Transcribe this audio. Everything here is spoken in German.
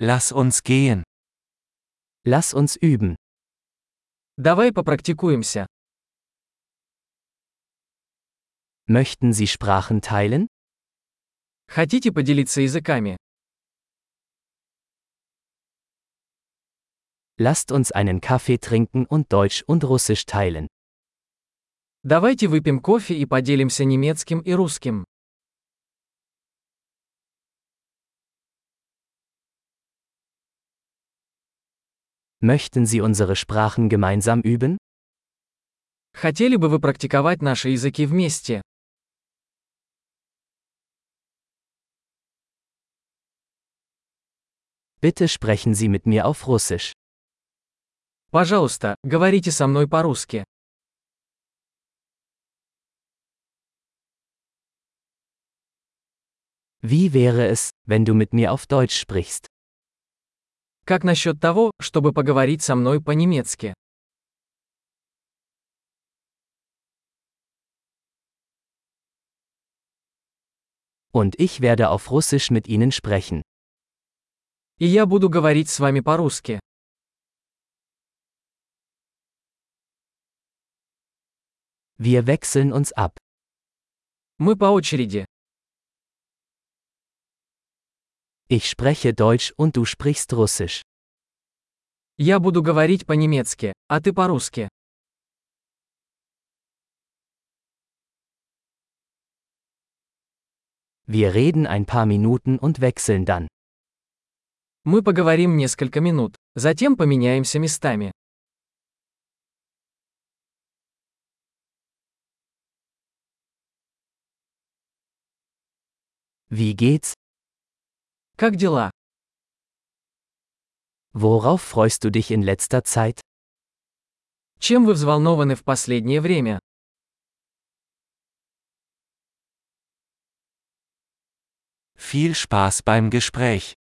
Lass uns gehen. Lass uns üben. Давай попрактикуемся. Möchten Sie Sprachen teilen? Хотите поделиться языками? Lasst uns einen Kaffee trinken und Deutsch und Russisch teilen. Давайте выпьем кофе и поделимся немецким и русским. Möchten Sie unsere Sprachen gemeinsam üben? Хотели бы вы практиковать наши языки вместе? Bitte sprechen Sie mit mir auf Russisch. Пожалуйста, говорите со мной по-русски. Wie wäre es, wenn du mit mir auf Deutsch sprichst? Как насчет того, чтобы поговорить со мной по-немецки? Und ich werde auf Russisch mit Ihnen sprechen. И я буду говорить с вами по-русски. Wir wechseln uns ab. Мы по очереди. Ich spreche Deutsch und du sprichst Russisch. Я буду говорить по-немецки, а ты по-русски. Wir reden ein paar Minuten und wechseln dann. Мы поговорим несколько минут, затем поменяемся местами. Wie geht's? Как дела? Worauf freust du dich in letzter Zeit? Чем вы взволнованы в последнее время? Viel Spaß beim Gespräch.